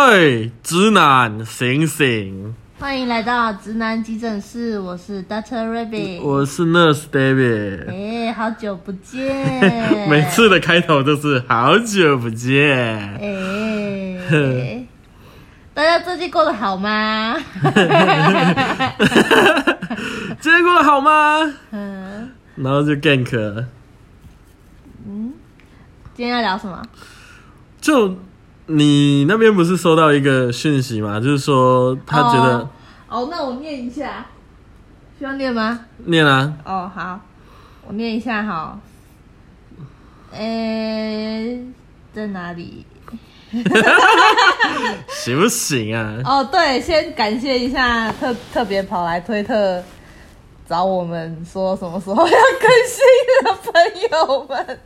哎，直男醒醒！欢迎来到直男急诊室，我是 Doctor Rabbit。我是 Nurse David。哎，好久不见！每次的开头都是好久不见。哎，大家最近过得好吗？今天过得好吗？嗯。然后就 gank。嗯。今天要聊什么？就。你那边不是收到一个讯息吗？就是说他觉得哦，那我念一下，需要念吗？念啊。哦，好，我念一下哈。诶，在哪里？行不行啊？哦，对，先感谢一下特特别跑来推特找我们说什么时候要更新的朋友们。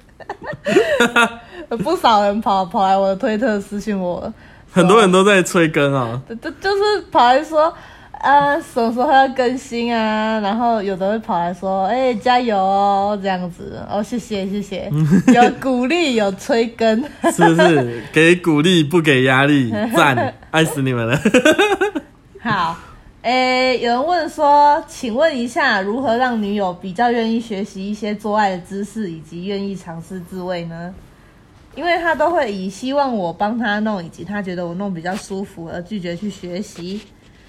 不少人跑跑来我的推特私信我，很多人都在催更啊，就就是跑来说，啊什么时候要更新啊？然后有的会跑来说，哎加油哦这样子，哦谢谢谢谢，有鼓励有催更，是不是？给鼓励不给压力，赞，爱死你们了。好，哎有人问说，请问一下，如何让女友比较愿意学习一些做爱的知识，以及愿意尝试自慰呢？因为她都会以希望我帮她弄，以及她觉得我弄比较舒服而拒绝去学习，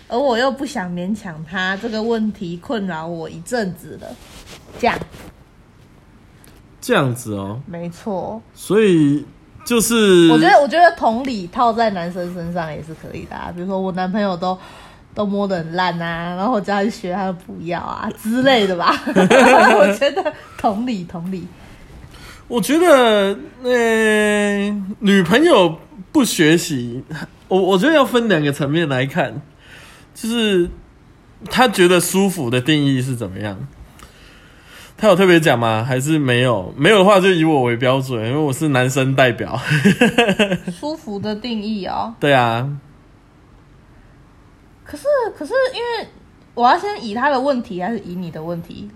而我又不想勉强她，这个问题困扰我一阵子了。这样，这样子哦，没错。所以就是，我觉得，我觉得同理套在男生身上也是可以的。啊比如说，我男朋友都都摸得很烂啊，然后我叫他去学，他不要啊之类的吧。我觉得同理，同理。我觉得，呃，女朋友不学习，我我觉得要分两个层面来看，就是他觉得舒服的定义是怎么样？他有特别讲吗？还是没有？没有的话就以我为标准，因为我是男生代表。舒服的定义哦？对啊。可是，可是，因为我要先以他的问题，还是以你的问题？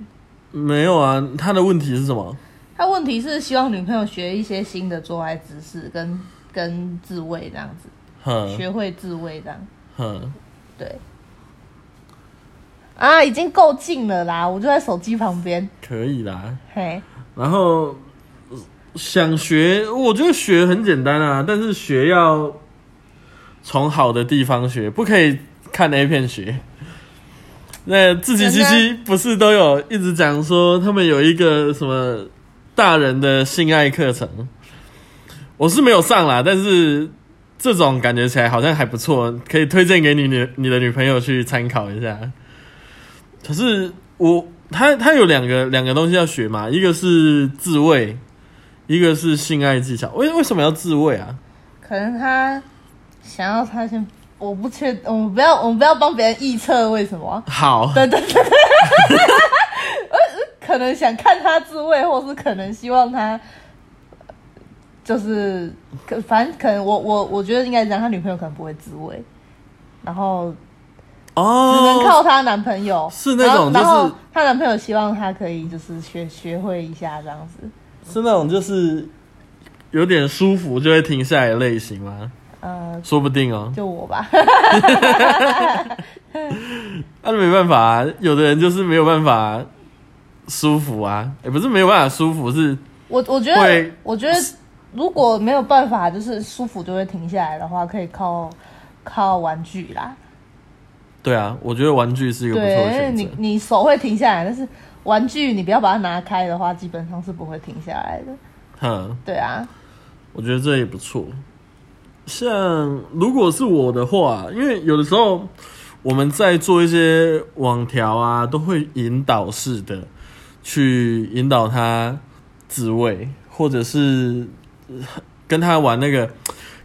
没有啊，他的问题是什么？他问题是希望女朋友学一些新的做爱姿势，跟跟自慰这样子，学会自慰这样。对。啊，已经够近了啦，我就在手机旁边。可以啦。嘿。然后想学，我觉得学很简单啊，但是学要从好的地方学，不可以看 A 片学。那自己七七不是都有一直讲说，他们有一个什么？大人的性爱课程，我是没有上啦，但是这种感觉起来好像还不错，可以推荐给你女你的女朋友去参考一下。可是我他他有两个两个东西要学嘛，一个是自慰，一个是性爱技巧。为为什么要自慰啊？可能他想要他先，我不确，我们不要我们不要帮别人臆测为什么。好，对对对。可能想看他自慰，或是可能希望他，就是可反正可能我我我觉得应该这样，他女朋友可能不会自慰，然后哦，只能靠他男朋友，是那种就是他男朋友希望他可以就是学学会一下这样子，是那种就是有点舒服就会停下来的类型吗？呃，说不定哦，就我吧，那没办法啊，有的人就是没有办法。舒服啊，也不是没有办法舒服，是我我觉得，我觉得如果没有办法，就是舒服就会停下来的话，可以靠靠玩具啦。对啊，我觉得玩具是一个不错的选择。你你手会停下来，但是玩具你不要把它拿开的话，基本上是不会停下来的。哼，对啊，我觉得这也不错。像如果是我的话，因为有的时候我们在做一些网条啊，都会引导式的。去引导他自慰，或者是跟他玩那个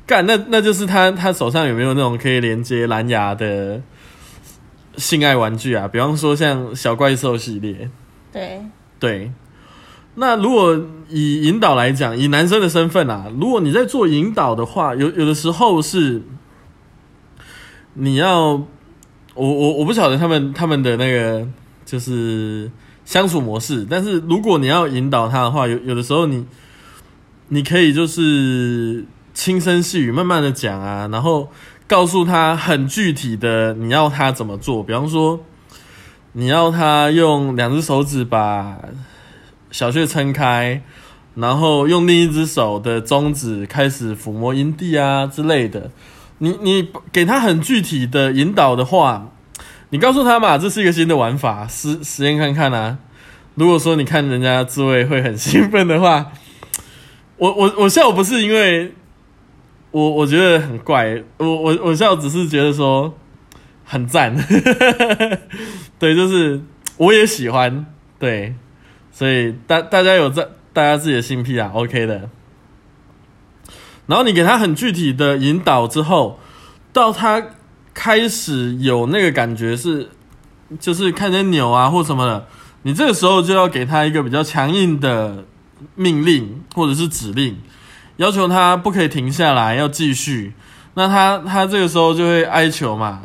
干，那那就是他他手上有没有那种可以连接蓝牙的性爱玩具啊？比方说像小怪兽系列。对对，那如果以引导来讲，以男生的身份啊，如果你在做引导的话，有有的时候是你要我我我不晓得他们他们的那个就是。相处模式，但是如果你要引导他的话，有有的时候你，你可以就是轻声细语慢慢的讲啊，然后告诉他很具体的你要他怎么做，比方说你要他用两只手指把小穴撑开，然后用另一只手的中指开始抚摸阴蒂啊之类的。你你给他很具体的引导的话，你告诉他嘛，这是一个新的玩法，实实验看看啊。如果说你看人家自慰会很兴奋的话，我我我笑不是因为我我觉得很怪，我我我笑只是觉得说很赞，对，就是我也喜欢，对，所以大大家有在大家自己的性癖啊，OK 的。然后你给他很具体的引导之后，到他开始有那个感觉是，就是看见扭啊或什么的，你这个时候就要给他一个比较强硬的命令或者是指令，要求他不可以停下来，要继续。那他他这个时候就会哀求嘛，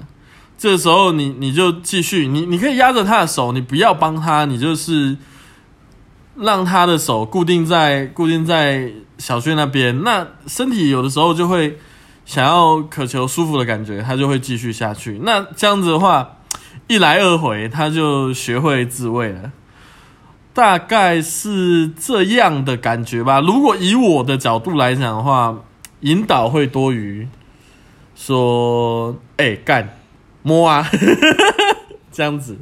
这时候你你就继续，你你可以压着他的手，你不要帮他，你就是让他的手固定在固定在。小穴那边，那身体有的时候就会想要渴求舒服的感觉，他就会继续下去。那这样子的话，一来二回，他就学会自慰了，大概是这样的感觉吧。如果以我的角度来讲的话，引导会多余说，哎，干摸啊，这样子，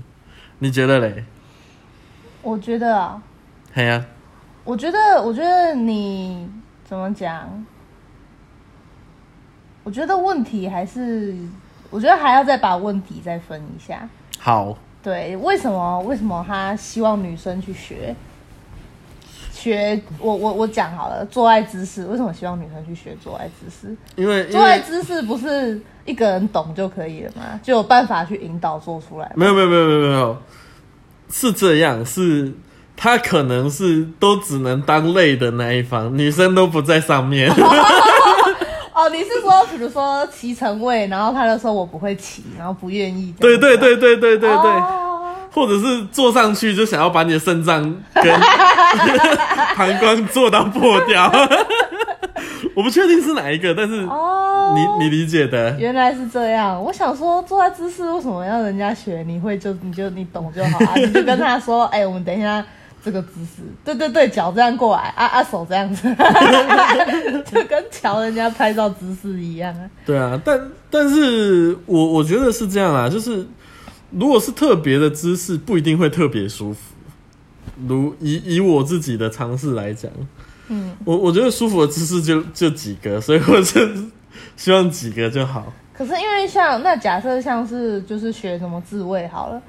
你觉得嘞？我觉得啊，嘿呀。我觉得，我觉得你怎么讲？我觉得问题还是，我觉得还要再把问题再分一下。好，对，为什么？为什么他希望女生去学？学我我我讲好了，做爱姿势，为什么希望女生去学做爱姿势？因为做爱姿势不是一个人懂就可以了吗？就有办法去引导做出来？没有没有没有没有没有，是这样是。他可能是都只能当累的那一方，女生都不在上面。哦，你是说，比如说骑乘位，然后他就说我不会骑，然后不愿意。对对对对对对对，或者是坐上去就想要把你的肾脏跟 膀胱做到破掉。我不确定是哪一个，但是哦，你你理解的，原来是这样。我想说，坐在姿势为什么要人家学？你会就你就你懂就好啊，你就跟他说，哎，我们等一下。这个姿势，对对对，脚这样过来，啊啊手这样子，就跟瞧人家拍照姿势一样啊。对啊，但但是我我觉得是这样啊，就是如果是特别的姿势，不一定会特别舒服。如以以我自己的尝试来讲，嗯，我我觉得舒服的姿势就就几个，所以我就希望几个就好。可是因为像那假设像是就是学什么自慰好了。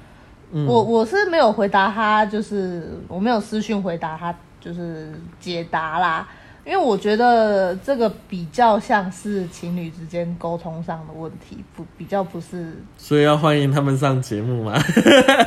我我是没有回答他，就是我没有私讯回答他，就是解答啦。因为我觉得这个比较像是情侣之间沟通上的问题，不比较不是。所以要欢迎他们上节目吗？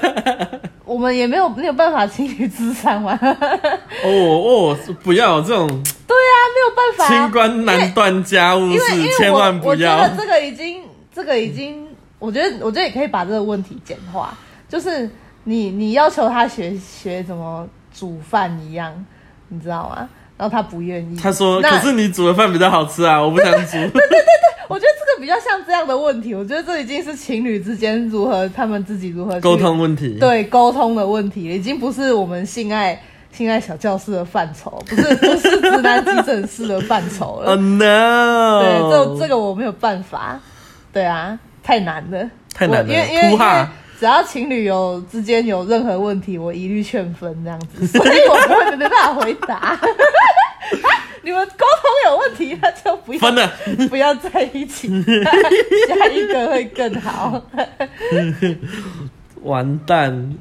我们也没有没有办法情侣智商吗？哦哦，不要这种。对啊，没有办法。清官难断家务事，千万不要。我觉得这个已经，这个已经，我觉得我觉得也可以把这个问题简化。就是你，你要求他学学怎么煮饭一样，你知道吗？然后他不愿意。他说：“可是你煮的饭比较好吃啊，我不想煮。”对对对对，我觉得这个比较像这样的问题。我觉得这已经是情侣之间如何他们自己如何沟通问题。对，沟通的问题已经不是我们性爱性爱小教室的范畴，不是不是直男急诊室的范畴了。Oh no！对，这这个我没有办法。对啊，太难了，太难了，因为因为因为。只要情侣有之间有任何问题，我一律劝分这样子，所以我不会没办法回答。你们沟通有问题，那就不要分了，不要在一起，下一个会更好。完蛋，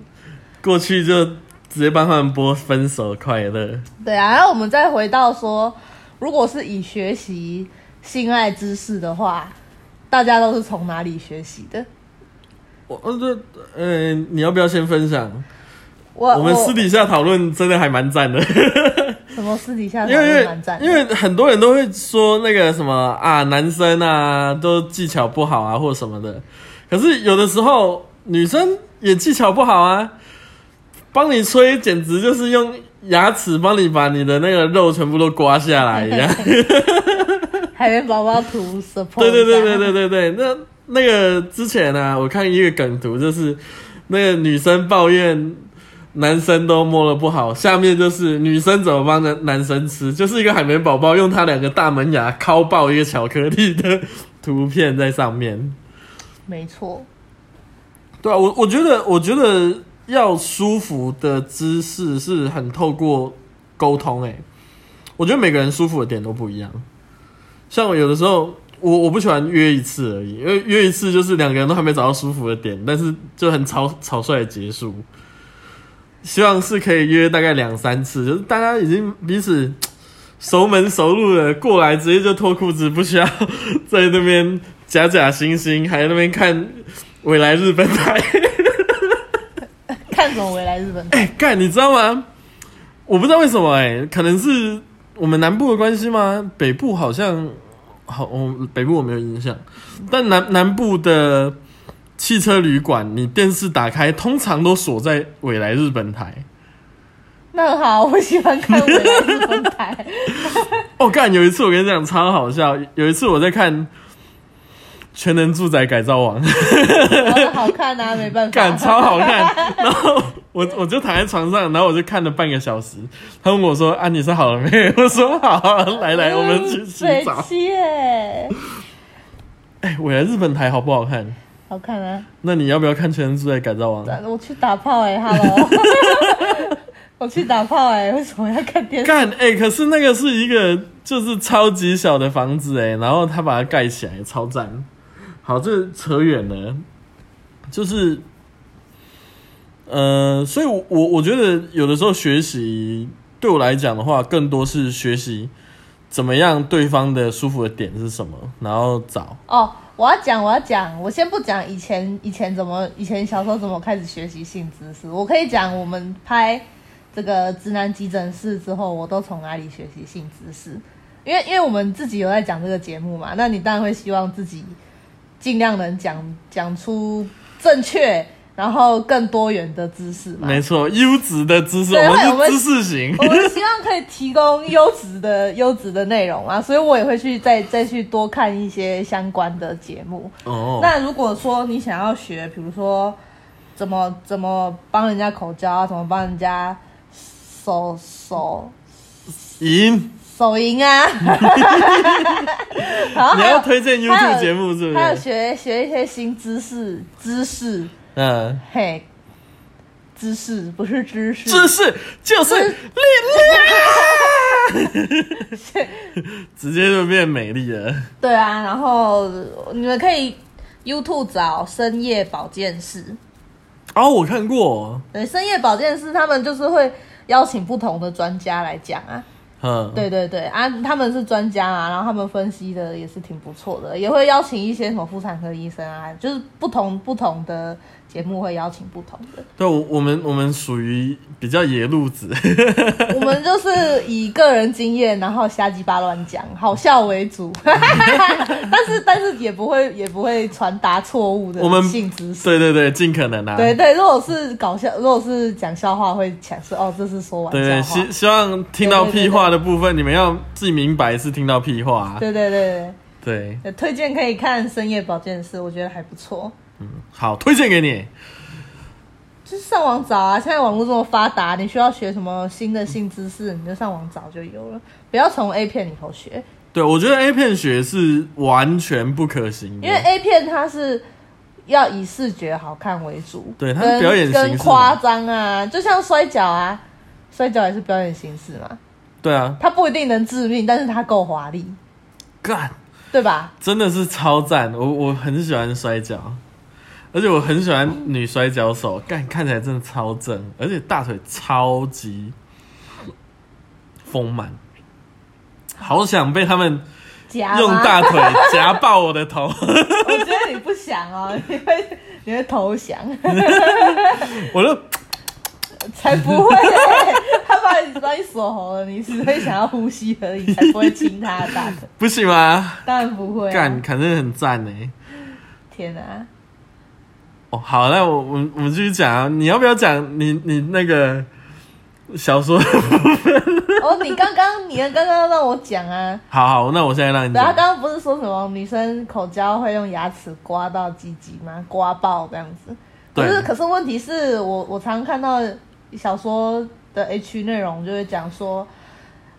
过去就直接帮他们播分手快乐。对啊，然后我们再回到说，如果是以学习性爱知识的话，大家都是从哪里学习的？我呃这呃，你要不要先分享？我我们私底下讨论真的还蛮赞的。什么私底下讨论蛮赞？因为很多人都会说那个什么啊，男生啊都技巧不好啊，或什么的。可是有的时候女生也技巧不好啊，帮你吹简直就是用牙齿帮你把你的那个肉全部都刮下来一样。海绵宝宝图 support。对对对对对对对，那那个之前呢，我看一个梗图，就是那个女生抱怨男生都摸了不好，下面就是女生怎么帮男男生吃，就是一个海绵宝宝用他两个大门牙敲爆一个巧克力的图片在上面。没错。对啊，我我觉得我觉得要舒服的姿势是很透过沟通诶，我觉得每个人舒服的点都不一样。像我有的时候，我我不喜欢约一次而已，因为约一次就是两个人都还没找到舒服的点，但是就很草草率的结束。希望是可以约大概两三次，就是大家已经彼此熟门熟路的过来，直接就脱裤子，不需要 在那边假假惺惺，还在那边看未来日本台 看什么未来日本台？哎，干，你知道吗？我不知道为什么，哎，可能是。我们南部的关系吗？北部好像好，我北部我没有印象，但南南部的汽车旅馆，你电视打开，通常都锁在未来日本台。那好，我喜欢看未来日本台。哦，干，有一次我跟你讲超好笑，有一次我在看。全能住宅改造王，好看啊，没办法，干超好看。然后我我就躺在床上，然后我就看了半个小时。他问我说：“啊，你是好了没？” 我说：“好，来来，我们去洗澡。”哎，我来日本台好不好看？好看啊。那你要不要看全能住宅改造王？我去打炮哎，Hello，我去打炮哎，为什么要看电视？干哎，可是那个是一个就是超级小的房子哎，然后他把它盖起来，超赞。好，这扯远了，就是，呃，所以，我我我觉得有的时候学习对我来讲的话，更多是学习怎么样对方的舒服的点是什么，然后找。哦，我要讲，我要讲，我先不讲以前以前怎么以前小时候怎么开始学习性知识，我可以讲我们拍这个直男急诊室之后，我都从哪里学习性知识，因为因为我们自己有在讲这个节目嘛，那你当然会希望自己。尽量能讲讲出正确，然后更多元的知识嘛。没错，优质的知识，我们知识型。我们希望可以提供优质的 优质的内容啊，所以我也会去再再去多看一些相关的节目。哦。那如果说你想要学，比如说怎么怎么帮人家口交啊，怎么帮人家手手赢。手淫啊！你要推荐 YouTube 节目是不是？还有学学一些新知识，知识，嗯，嘿，知识不是知识，知识就是力量，直接就变美丽了。对啊，然后你们可以 YouTube 找深夜保健室。哦，我看过。对，深夜保健室，他们就是会邀请不同的专家来讲啊。嗯，对对对啊，他们是专家啊，然后他们分析的也是挺不错的，也会邀请一些什么妇产科医生啊，就是不同不同的。节目会邀请不同的，对，我我们我们属于比较野路子，我们就是以个人经验，然后瞎鸡巴乱讲，好笑为主，但是但是也不会也不会传达错误的性知识，对对对，尽可能啊，对对，如果是搞笑，如果是讲笑话，会强说哦，这是说玩笑话，希希望听到屁话的部分，你们要自己明白是听到屁话，对对对。对。对，推荐可以看深夜保健室，我觉得还不错。嗯，好，推荐给你。就是上网找啊，现在网络这么发达，你需要学什么新的性知识，你就上网找就有了，不要从 A 片里头学。对，我觉得 A 片学是完全不可行，因为 A 片它是要以视觉好看为主，对，它表演跟夸张啊，就像摔跤啊，摔跤也是表演形式嘛。对啊，它不一定能致命，但是它够华丽，干，对吧？真的是超赞，我我很喜欢摔跤。而且我很喜欢女摔跤手，干看起来真的超正，而且大腿超级丰满，好想被他们用大腿 夹爆我的头。我觉得你不想哦，你会你会投降。我就才不会，他把你把你锁喉了，你只会想要呼吸而已，才不会亲他的大腿。不行吗？当然不会。干，肯定很赞呢。天哪！哦，好，那我我我们继续讲啊，你要不要讲你你那个小说哦，你刚刚你刚刚让我讲啊，好好，那我现在让你对啊，刚刚不是说什么女生口交会用牙齿刮到鸡鸡吗？刮爆这样子。可是可是问题是我我常看到小说的 H 内容就会讲说，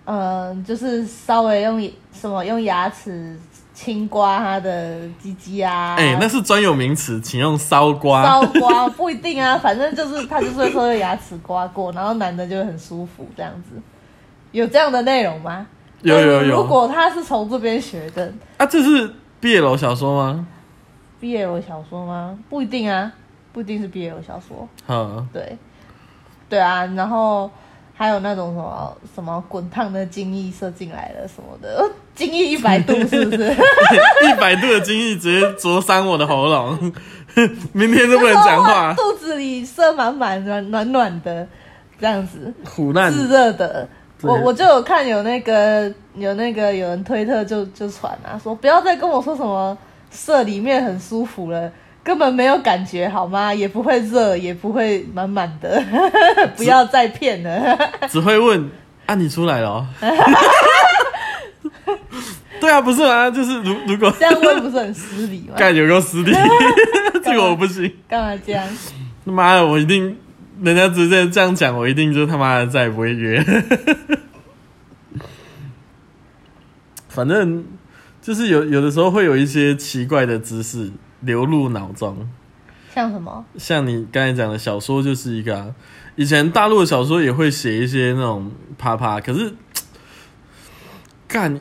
嗯、就是稍微用什么用牙齿轻刮他的鸡鸡啊，哎、那是专有名词，请用骚刮。烧刮不一定啊，反正就是他就是会说用牙齿刮过，然后男的就会很舒服这样子。有这样的内容吗？有有有如果他是从这边学的啊，这是 BL 小说吗？BL 小说吗？不一定啊，不一定是 BL 小说。嗯，对，对啊，然后还有那种什么什么滚烫的精液射进来了什么的，呃精液一百度 是不是？一百度的精液直接灼伤我的喉咙，明天都不能讲话。肚子里塞满满暖暖暖的这样子。苦难，炙热的。我我就有看有那个有那个有人推特就就传啊，说不要再跟我说什么射里面很舒服了，根本没有感觉好吗？也不会热，也不会满满的，不要再骗了。只会问啊，你出来了、哦？对啊，不是啊？就是如如果这样问不是很失礼吗？干有够失礼，这个我不行。干嘛这样？他妈的，我一定，人家直接这样讲，我一定就他妈的再也不会约。反正就是有有的时候会有一些奇怪的知识流入脑中，像什么？像你刚才讲的小说就是一个、啊，以前大陆的小说也会写一些那种啪啪，可是 干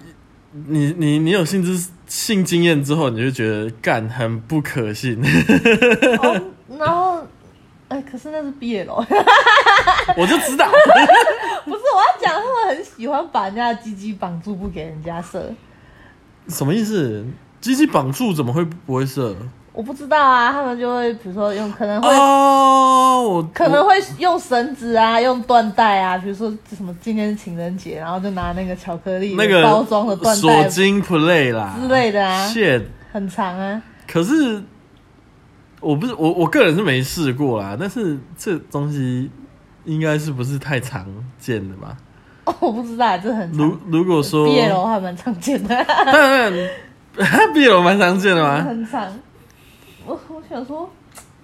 你你你有性知性经验之后，你就觉得干很不可信。哦，然后。哎，可是那是毕业了 我就知道，不是我要讲，他们很喜欢把人家的鸡鸡绑住，不给人家射。什么意思？鸡鸡绑住怎么会不会射？我不知道啊，他们就会比如说用可能会、可能会用绳子啊，用缎带啊，比如说什么今天是情人节，然后就拿那个巧克力那个包装的缎带锁金 play 啦之类的啊 shit，很长啊。可是我不是我我个人是没试过啦，但是这东西应该是不是太常见的吧？哦，我不知道，这很如长。如果说毕业楼还蛮常见的，当然毕业楼蛮常见的吗？很长。我我想说，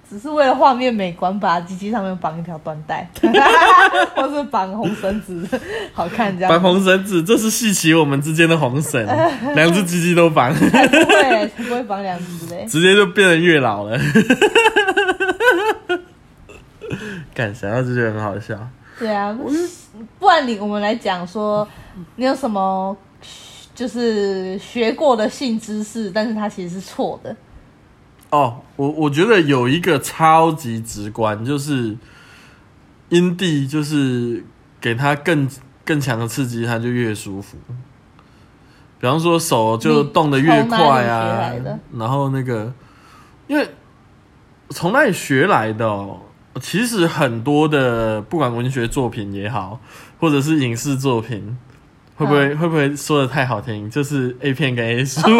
只是为了画面美观，把鸡鸡上面绑一条缎带，或是绑红绳子，好看这样。绑红绳子，这是戏起我们之间的红绳，两只鸡鸡都绑，才不会，不会绑两只嘞。直接就变成月老了。干想到就觉得很好笑。对啊，不然你我们来讲说，你有什么就是学过的性知识，但是它其实是错的。哦，我我觉得有一个超级直观，就是阴蒂，就是给他更更强的刺激，他就越舒服。比方说手就动得越快啊，然后那个，因为从那里学来的哦，其实很多的不管文学作品也好，或者是影视作品，会不会、会不会说的太好听？就是 A 片跟 A 书。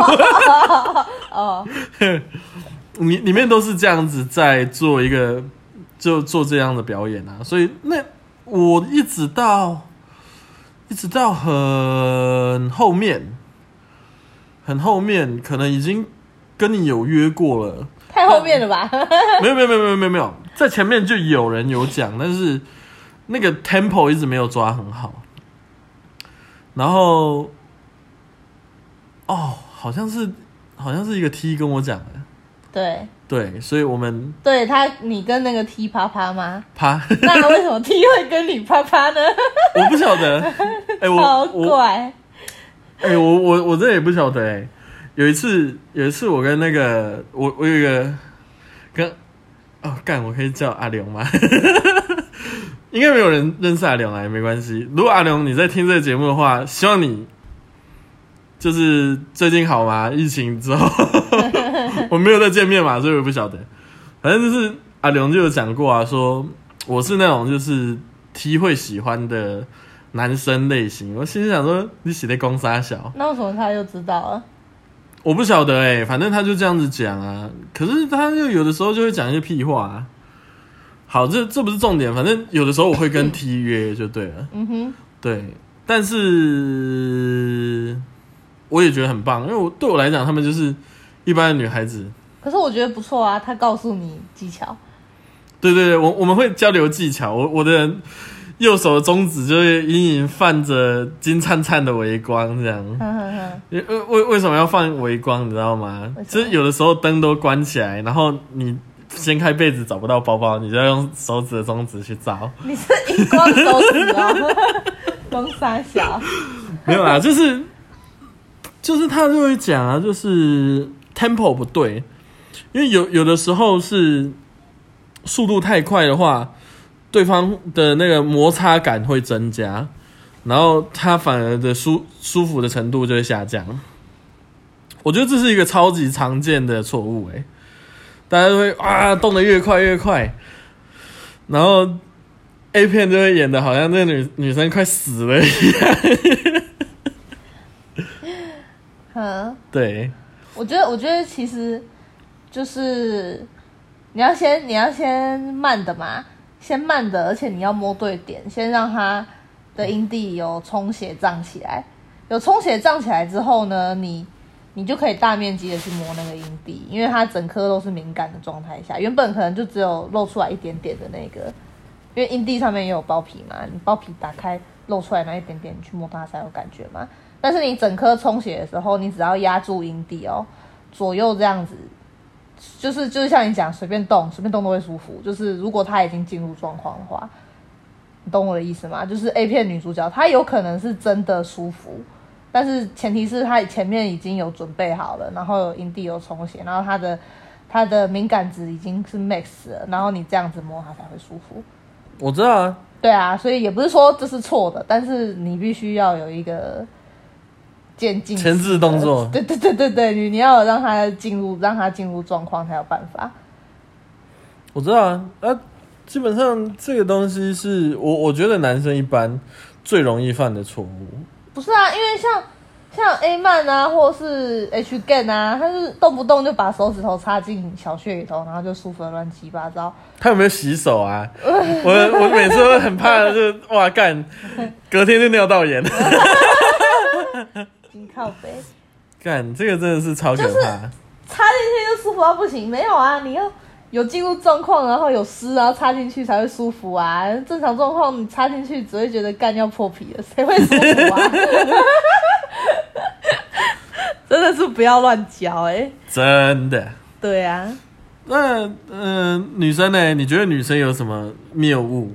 哦，里里面都是这样子在做一个，就做这样的表演啊，所以那我一直到一直到很后面，很后面，可能已经跟你有约过了，太后面了吧？没有没有没有没有没有没有，在前面就有人有讲，但是那个 tempo 一直没有抓很好，然后哦，好像是好像是一个 T 跟我讲的。对，对，所以我们对他，你跟那个 T 啪啪吗？啪，那为什么 T 会跟你啪啪呢？我不晓得，哎、我好我怪。哎、我我我真的也不晓得哎、有一次有一次我跟那个我我有一个跟哦干，我可以叫阿良吗？应该没有人认识阿良啊，也没关系。如果阿良你在听这个节目的话，希望你就是最近好吗？疫情之后我没有再见面嘛，所以我不晓得。反正就是阿龙就有讲过啊，说我是那种就是 T 会喜欢的男生类型。我心里想说，你写的公杀小，那为什么他就知道了？我不晓得哎、反正他就这样子讲啊。可是他就有的时候就会讲一些屁话、啊，好，这这不是重点，反正有的时候我会跟 T 约就对了。嗯哼，对，但是我也觉得很棒，因为我对我来讲，他们就是一般的女孩子。可是我觉得不错啊，他告诉你技巧。对对对，我我们会交流技巧。我我的右手的中指就是隐隐泛着金灿灿的微光，这样。为为为什么要放微光？你知道吗？就是有的时候灯都关起来，然后你掀开被子找不到包包，你就要用手指的中指去找。你是荧光手指啊？光三小？没有啦，就是就是他就会讲啊，就是 tempo 不对，因为有有的时候是。速度太快的话，对方的那个摩擦感会增加，然后他反而的舒舒服的程度就会下降。我觉得这是一个超级常见的错误，诶，大家都会啊动得越快越快，然后 A 片就会演的好像那个女女生快死了一样。嗯，对，我觉得我觉得其实就是。你要先，你要先慢的嘛，先慢的，而且你要摸对点，先让它的阴蒂有充血胀起来，有充血胀起来之后呢，你你就可以大面积的去摸那个阴蒂，因为它整颗都是敏感的状态下，原本可能就只有露出来一点点的那个，因为阴蒂上面也有包皮嘛，你包皮打开露出来那一点点，你去摸它才有感觉嘛。但是你整颗充血的时候，你只要压住阴蒂哦，左右这样子。就是就是像你讲，随便动随便动都会舒服。就是如果他已经进入状况的话，你懂我的意思吗？就是 A 片女主角她有可能是真的舒服，但是前提是她前面已经有准备好了，然后有阴蒂有充血，然后她的她的敏感值已经是 max 了，然后你这样子摸她才会舒服。我知道啊，对啊，所以也不是说这是错的，但是你必须要有一个。渐进前置动作，对对对对对，你你要让他进入，让他进入状况才有办法。我知道啊，啊，基本上这个东西是我我觉得男生一般最容易犯的错误。不是啊，因为像像 A 曼啊，或是 H Gen 啊，他是动不动就把手指头插进小穴里头，然后就舒服的乱七八糟。他有没有洗手啊？我我每次都很怕，就哇干，隔天就尿道炎。靠背，干这个真的是超可怕，插进去就舒服到不行。没有啊，你要有进入状况，然后有湿，然后插进去才会舒服啊。正常状况你插进去只会觉得干要破皮了，谁会舒服啊？真的是不要乱教哎，真的。对啊，那嗯，女生呢？你觉得女生有什么谬误？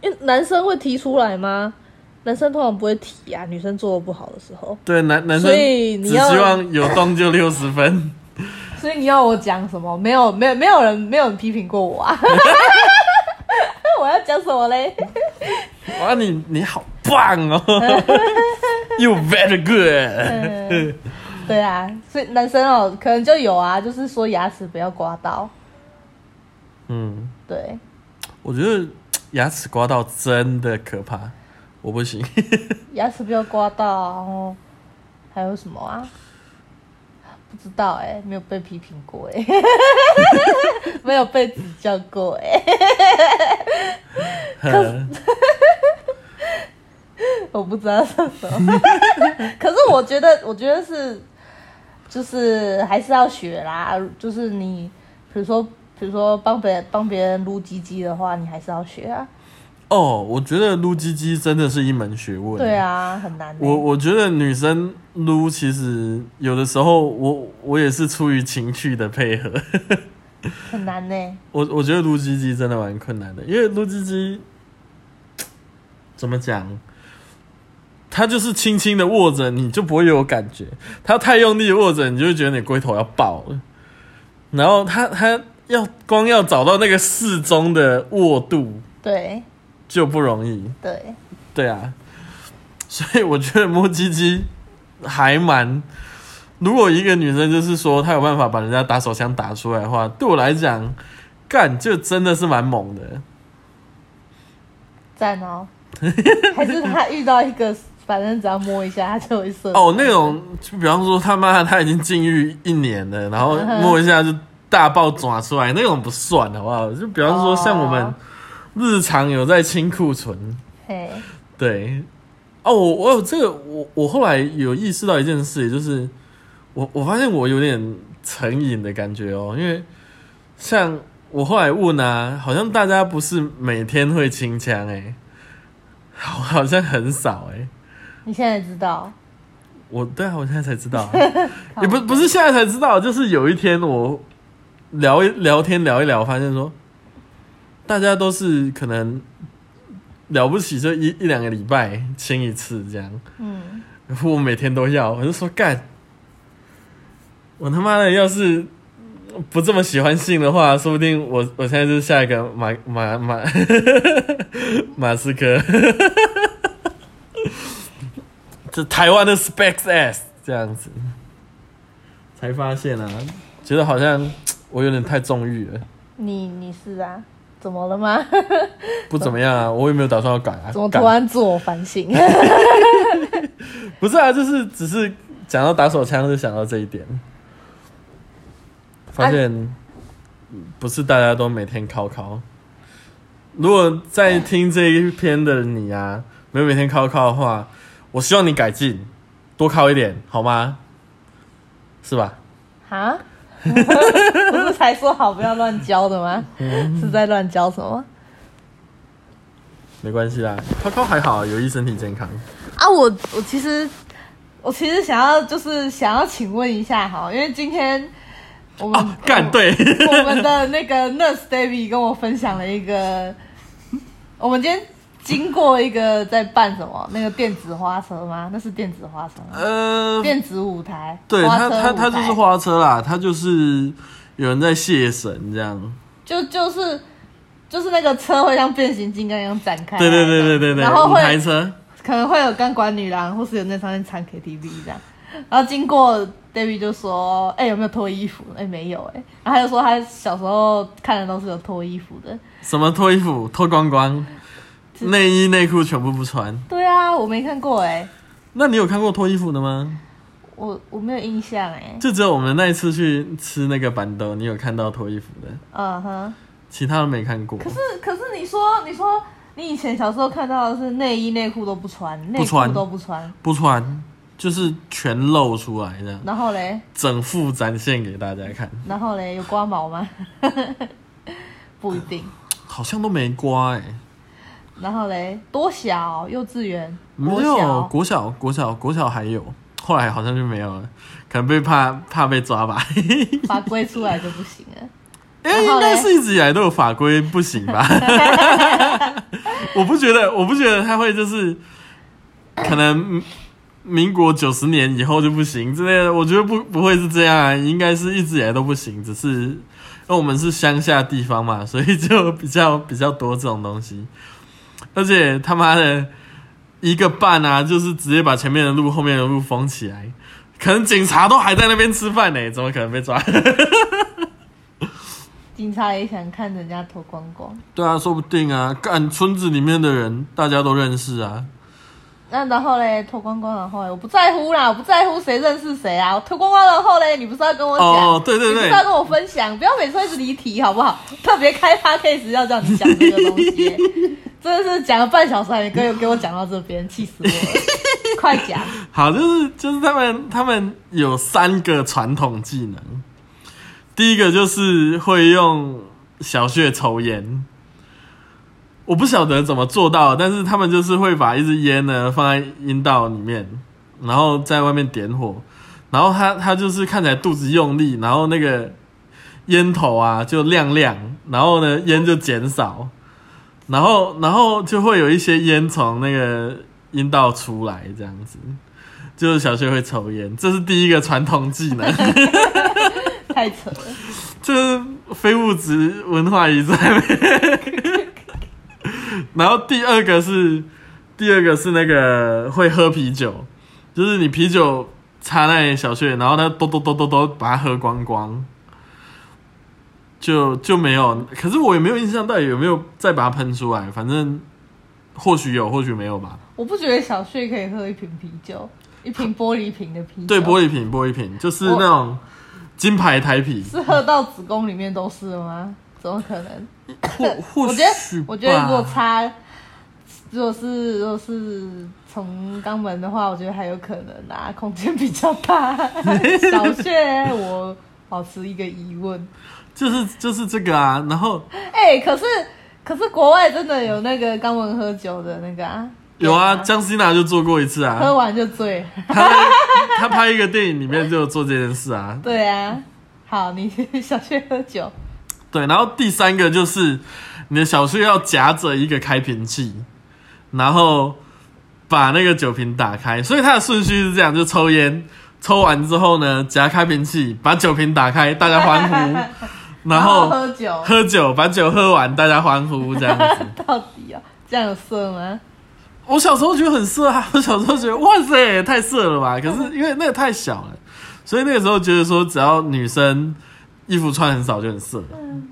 因为男生会提出来吗？男生通常不会提啊，女生做的不好的时候。对，男男生所以只希望有动就六十分。所以你要我讲什么？没有，没有，没有人，没有人批评过我啊。我要讲什么嘞？哇，你你好棒哦！You very good。对啊，所以男生哦，可能就有啊，就是说牙齿不要刮到。嗯，对。我觉得 牙齿刮到真的可怕。我不行，牙齿不要刮到，然后还有什么啊？不知道哎，没有被批评过哎，没有被指教过哎。我不知道什么，可是我觉得，我觉得是，就是还是要学啦。就是你，比如说，比如说帮别人帮别人撸鸡鸡的话，你还是要学啊。哦，我觉得撸鸡鸡真的是一门学问。对啊，很难。我我觉得女生撸，其实有的时候我我也是出于情趣的配合。很难呢。我我觉得撸鸡鸡真的蛮困难的，因为撸鸡鸡怎么讲？他就是轻轻的握着，你就不会有感觉；他太用力握着，你就会觉得你龟头要爆了。然后他他要光要找到那个适中的握度，对。就不容易，对，对啊，所以我觉得摸鸡鸡还蛮。如果一个女生就是说她有办法把人家打手枪打出来的话，对我来讲，干就真的是蛮猛的。赞哦，还是他遇到一个，反正只要摸一下他就会射。哦，那种就比方说他妈他已经禁欲一年了，然后摸一下就。大爆抓出来那种不算，好不好？就比方说像我们日常有在清库存，嘿，对，哦，我我有这个，我我后来有意识到一件事，就是我我发现我有点成瘾的感觉哦，因为像我后来问啊，好像大家不是每天会清枪哎，好好像很少哎，你现在知道？我对啊，我现在才知道，也不不是现在才知道，就是有一天我聊一聊天聊一聊，发现说大家都是可能了不起，就一一两个礼拜清一次这样。嗯，我每天都要，我就说干，我他妈的要是不这么喜欢性的话，说不定我我现在就是下一个马马马 马斯克。这台湾的 Specs S 这样子，才发现啊，觉得好像我有点太纵欲了。你你是啊？怎么了吗？不怎么样啊，我也没有打算要改啊。怎么突然自我反省？不是啊，就是只是讲到打手枪就想到这一点，发现不是大家都每天考考。如果在听这一篇的你啊，没有每天考考的话。我希望你改进，多考一点，好吗？是吧？啊？不是才说好不要乱教的吗？是在乱教什么？没关系啦，靠靠还好，有益身体健康。啊，我我其实我其实想要就是想要请问一下哈，因为今天我们干对我们的那个 Nurse David 跟我分享了一个，我们今天。经过一个在办什么那个电子花车吗？那是电子花车吗？呃，电子舞台。对他，他他就是花车啦，他就是有人在谢神这样。就就是就是那个车会像变形金刚一样展开。对对对对对对。然后会车可能会有钢管女郎，或是有那上面唱 KTV 这样。然后经过 David 就说：“哎，有没有脱衣服？哎，没有哎。”然后他就说他小时候看的都是有脱衣服的。什么脱衣服？脱光光。内衣内裤全部不穿。对啊，我没看过哎。那你有看过脱衣服的吗？我我没有印象哎。就只有我们那一次去吃那个板豆，你有看到脱衣服的。嗯哼。其他都没看过。可是可是你说你说你以前小时候看到的是内衣内裤都不穿，内裤都不穿，不穿就是全露出来的。然后嘞？整副展现给大家看。然后嘞？有刮毛吗？不一定。好像都没刮哎。然后嘞，多小？幼稚园？没有，国小，国小，国小还有，后来好像就没有了，可能被怕怕被抓吧。法规出来就不行了。哎，应该是一直以来都有法规不行吧？我不觉得，我不觉得他会就是可能民国九十年以后就不行之类的。我觉得不不会是这样啊，应该是一直以来都不行，只是因为我们是乡下地方嘛，所以就比较比较多这种东西。而且他妈的一个半啊，就是直接把前面的路、后面的路封起来，可能警察都还在那边吃饭呢，怎么可能被抓？警察也想看人家脱光光。对啊，说不定啊，干村子里面的人大家都认识啊。那然后嘞，脱光光然后，我不在乎啦，我不在乎谁认识谁啊。我脱光光然后嘞，你不是要跟我讲？哦，对对对，你不是要跟我分享？不要每次一直离题好不好？特别开发 case 要叫你讲这个东西。真的是讲了半小时，还给给我讲到这边，气死我了！快讲。好，就是就是他们他们有三个传统技能，第一个就是会用小穴抽烟，我不晓得怎么做到，但是他们就是会把一支烟呢放在阴道里面，然后在外面点火，然后他他就是看起来肚子用力，然后那个烟头啊就亮亮，然后呢烟就减少。然后，然后就会有一些烟从那个阴道出来，这样子，就是小学会抽烟，这是第一个传统技能。太扯了，就是非物质文化遗产。然后第二个是，第二个是那个会喝啤酒，就是你啤酒插在小穴，然后他咚咚咚咚咚把它喝光光。就就没有，可是我也没有印象到底有没有再把它喷出来。反正或许有，或许没有吧。我不觉得小旭可以喝一瓶啤酒，一瓶玻璃瓶的啤酒。对，玻璃瓶，玻璃瓶就是那种金牌台啤，是喝到子宫里面都是了吗？怎么可能？或或我觉得许我觉得如果擦，如果是如果是从肛门的话，我觉得还有可能啊，空间比较大。小穴我保持一个疑问，就是就是这个啊，然后哎、可是可是国外真的有那个肛门喝酒的那个啊？有啊，吗？江西娜就做过一次啊，喝完就醉。他他拍一个电影里面就有做这件事啊，对啊，好，你小穴喝酒，对，然后第三个就是你的小穴要夹着一个开瓶器，然后把那个酒瓶打开，所以它的顺序是这样：就抽烟，抽完之后呢，夹开瓶器，把酒瓶打开，大家欢呼，然后喝酒，喝酒，把酒喝完，大家欢呼，这样子。到底啊，这样有色吗？我小时候觉得很色啊，我小时候觉得哇塞，太色了吧？可是因为那个太小了，所以那个时候觉得说，只要女生衣服穿很少就很色。嗯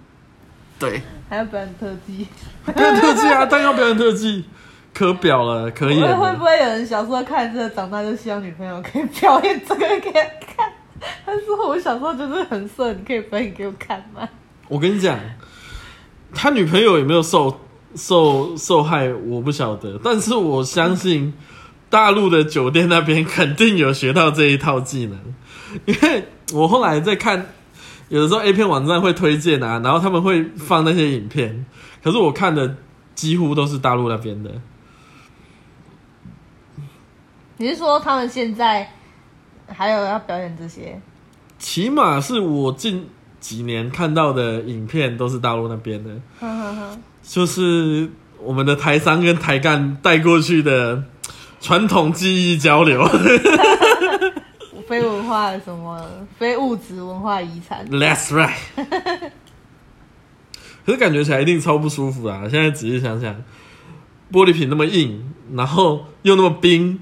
对，还要表演特技？表演特技啊，当然要表演特技，可表了，可以会不会有人小时候看这个，长大就希望女朋友可以表演这个给他看？他说我小时候就是很色，你可以表演给我看吗？我跟你讲，他女朋友有没有受受受害，我不晓得，但是我相信大陆的酒店那边肯定有学到这一套技能，因为我后来在看，有的时候 A 片网站会推荐啊，然后他们会放那些影片，可是我看的几乎都是大陆那边的。你是说他们现在还有要表演这些？起码是我近几年看到的影片都是大陆那边的，哼哼哼，就是我们的台商跟台干带过去的传统技艺交流。非文化什么非物质文化遗产？That's right。可是感觉起来一定超不舒服啊！现在仔细想想，玻璃瓶那么硬，然后又那么冰，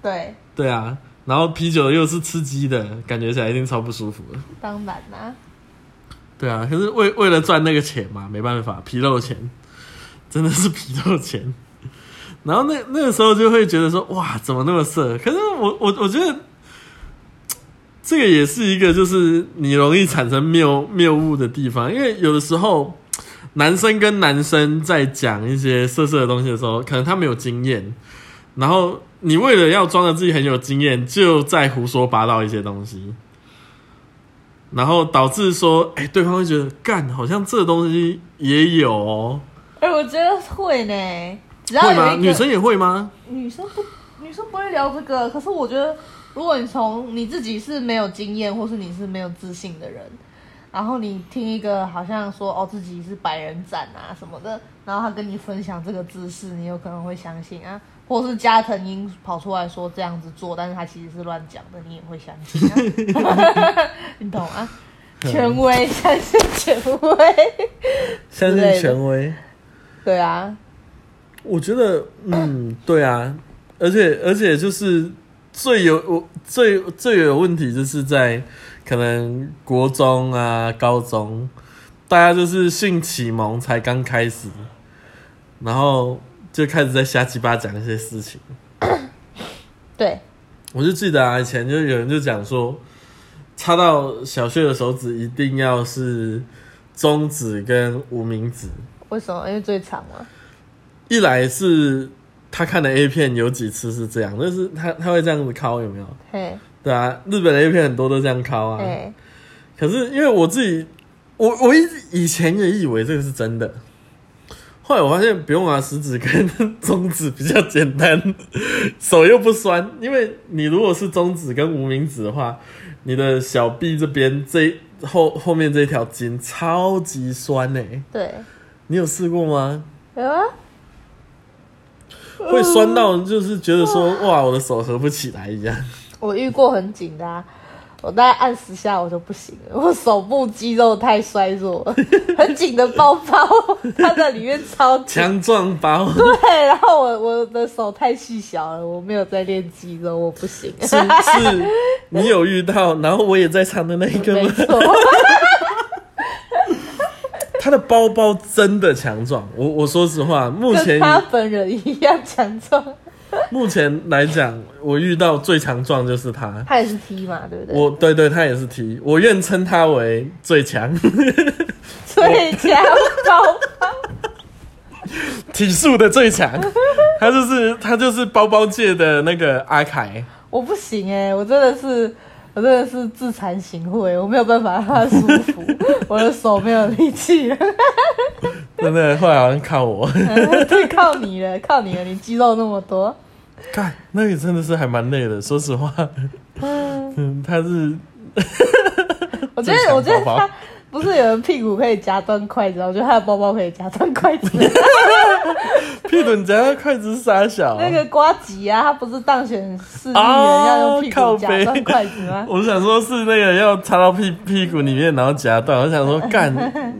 对，对啊，然后啤酒又是吃鸡的，感觉起来一定超不舒服的。当然啦、对啊，可是为为了赚那个钱嘛，没办法，皮肉钱，真的是皮肉钱。然后那那个时候就会觉得说，哇，怎么那么色？可是我我我觉得，这个也是一个就是你容易产生谬谬误的地方，因为有的时候男生跟男生在讲一些色色的东西的时候，可能他没有经验，然后你为了要装的自己很有经验，就在胡说八道一些东西。然后导致说，哎、对方会觉得，干，好像这东西也有哦，哎、我觉得会呢，只要会吗？有女生也会吗？女生不女生不会聊这个，可是我觉得，如果你从你自己是没有经验，或是你是没有自信的人，然后你听一个好像说哦自己是百人斩啊什么的，然后他跟你分享这个知识，你有可能会相信啊，或是加藤鹰跑出来说这样子做，但是他其实是乱讲的，你也会相信啊，你懂啊？权威，相信权威，相信权威。对啊，我觉得，嗯，对啊，而且而且就是最有我最最有问题，就是在可能国中啊、高中，大家就是性启蒙才刚开始，然后就开始在瞎鸡巴讲一些事情。对，我就记得啊，以前就有人就讲说，插到小穴的手指一定要是中指跟无名指，为什么？因为最长嘛。一来是他看的 A 片有几次是这样，就是他他会这样子敲有没有？嘿，对啊，日本的 A 片很多都这样敲啊。嘿，可是因为我自己，我我一直以前也以为这个是真的，后来我发现不用拿，食指跟 中指比较简单，手又不酸。因为你如果是中指跟无名指的话，你的小臂这边这后后面这一条筋超级酸呢、对，你有试过吗？有啊。会酸到就是觉得说哇，我的手合不起来一样。我遇过很紧的、啊，我大概按十下我就不行了，我手部肌肉太衰弱了，很紧的包包，它在里面超。强壮包对，然后我我的手太细小了，我没有在练肌肉，我不行。是是，你有遇到，然后我也在场的那一个吗？他的包包真的强壮，我我说实话，目前他本人一样强壮。目前来讲，我遇到最强壮就是他。他也是 T 嘛，对不对？我对对，他也是 T，我愿称他为最强。最强包包，体术的最强，他就是他就是包包界的那个阿凯。我不行哎，我真的是。我真的是自惭形秽，我没有办法让他舒服，我的手没有力气。真的，后来好像靠我，对，靠你了，靠你了，你肌肉那么多。看，那个真的是还蛮累的，说实话。嗯，他是，我觉得，我觉得他。不是有人屁股可以夹断筷子，我觉得他的包包可以夹断筷子。屁股夹断筷子是啥小？那个瓜吉啊，他不是当选市议员要用屁股夹断筷子吗？我想说是那个要插到屁屁股里面，然后夹断。我想说，干